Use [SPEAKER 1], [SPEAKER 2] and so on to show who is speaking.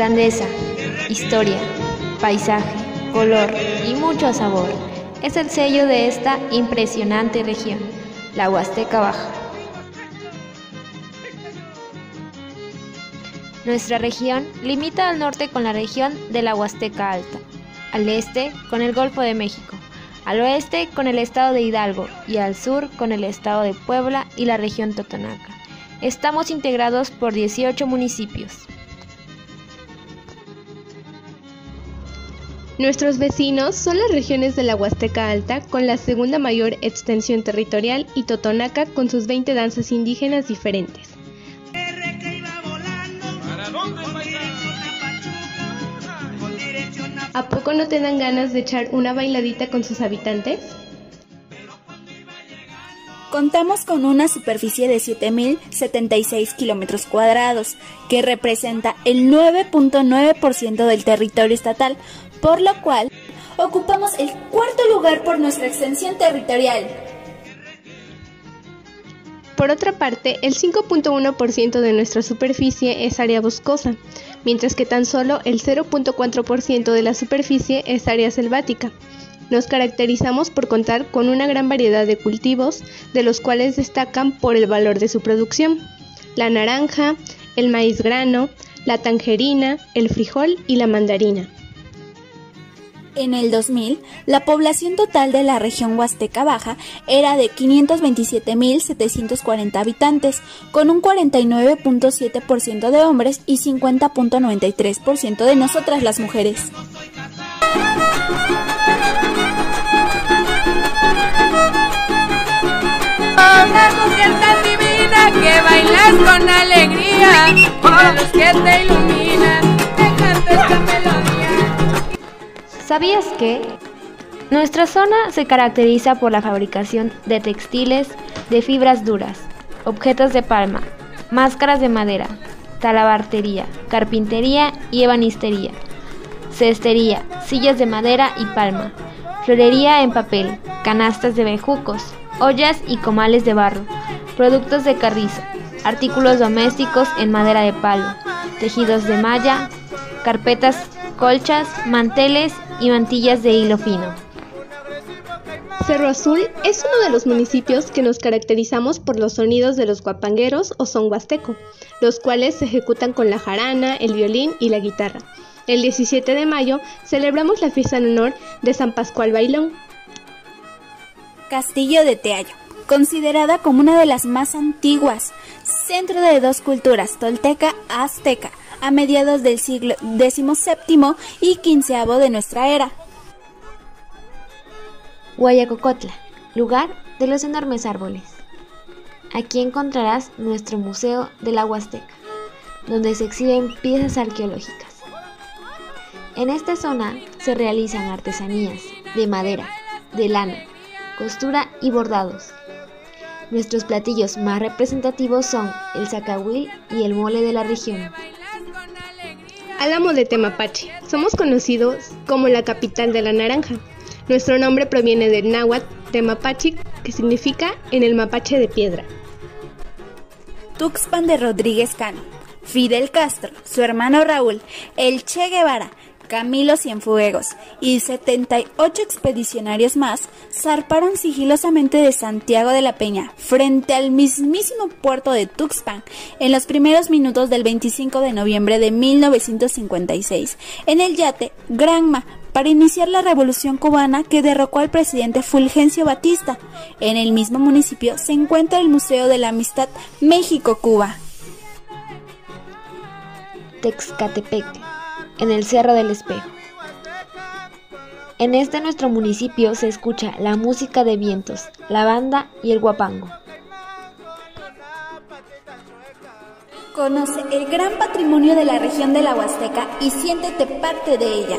[SPEAKER 1] Grandeza, historia, paisaje, color y mucho sabor. Es el sello de esta impresionante región, la Huasteca Baja. Nuestra región limita al norte con la región de la Huasteca Alta, al este con el Golfo de México, al oeste con el estado de Hidalgo y al sur con el estado de Puebla y la región Totonaca. Estamos integrados por 18 municipios.
[SPEAKER 2] Nuestros vecinos son las regiones de la Huasteca Alta con la segunda mayor extensión territorial y Totonaca con sus 20 danzas indígenas diferentes. ¿A poco no te dan ganas de echar una bailadita con sus habitantes?
[SPEAKER 3] Contamos con una superficie de 7.076 kilómetros cuadrados, que representa el 9.9% del territorio estatal, por lo cual ocupamos el cuarto lugar por nuestra extensión territorial.
[SPEAKER 2] Por otra parte, el 5.1% de nuestra superficie es área boscosa, mientras que tan solo el 0.4% de la superficie es área selvática. Nos caracterizamos por contar con una gran variedad de cultivos, de los cuales destacan por el valor de su producción. La naranja, el maíz grano, la tangerina, el frijol y la mandarina.
[SPEAKER 3] En el 2000, la población total de la región Huasteca Baja era de 527.740 habitantes, con un 49.7% de hombres y 50.93% de nosotras las mujeres.
[SPEAKER 4] que bailas con alegría, que te
[SPEAKER 1] ¿Sabías que? Nuestra zona se caracteriza por la fabricación de textiles de fibras duras, objetos de palma, máscaras de madera, talabartería, carpintería y ebanistería, cestería, sillas de madera y palma, florería en papel, canastas de bejucos, ollas y comales de barro, productos de carrizo, artículos domésticos en madera de palo, tejidos de malla, carpetas, colchas, manteles y mantillas de hilo fino.
[SPEAKER 2] Cerro Azul es uno de los municipios que nos caracterizamos por los sonidos de los guapangueros o son huasteco, los cuales se ejecutan con la jarana, el violín y la guitarra. El 17 de mayo celebramos la fiesta en honor de San Pascual Bailón.
[SPEAKER 3] Castillo de Teayo, considerada como una de las más antiguas, centro de dos culturas, tolteca-azteca, a mediados del siglo XVII y XV de nuestra era.
[SPEAKER 1] Guayacocotla, lugar de los enormes árboles. Aquí encontrarás nuestro Museo de la Huasteca, donde se exhiben piezas arqueológicas. En esta zona se realizan artesanías de madera, de lana, costura y bordados. Nuestros platillos más representativos son el zacahuil y el mole de la región.
[SPEAKER 2] Álamo de Temapache. Somos conocidos como la capital de la naranja. Nuestro nombre proviene del náhuatl Temapache, que significa en el mapache de piedra.
[SPEAKER 3] Tuxpan de Rodríguez Cano, Fidel Castro, su hermano Raúl, el Che Guevara, Camilo Cienfuegos y 78 expedicionarios más zarparon sigilosamente de Santiago de la Peña frente al mismísimo puerto de Tuxpan en los primeros minutos del 25 de noviembre de 1956 en el yate Granma para iniciar la revolución cubana que derrocó al presidente Fulgencio Batista. En el mismo municipio se encuentra el Museo de la Amistad México-Cuba.
[SPEAKER 1] Texcatepec en el Cerro del Espejo. En este nuestro municipio se escucha la música de vientos, la banda y el guapango.
[SPEAKER 3] Conoce el gran patrimonio de la región de la Huasteca y siéntete parte de ella.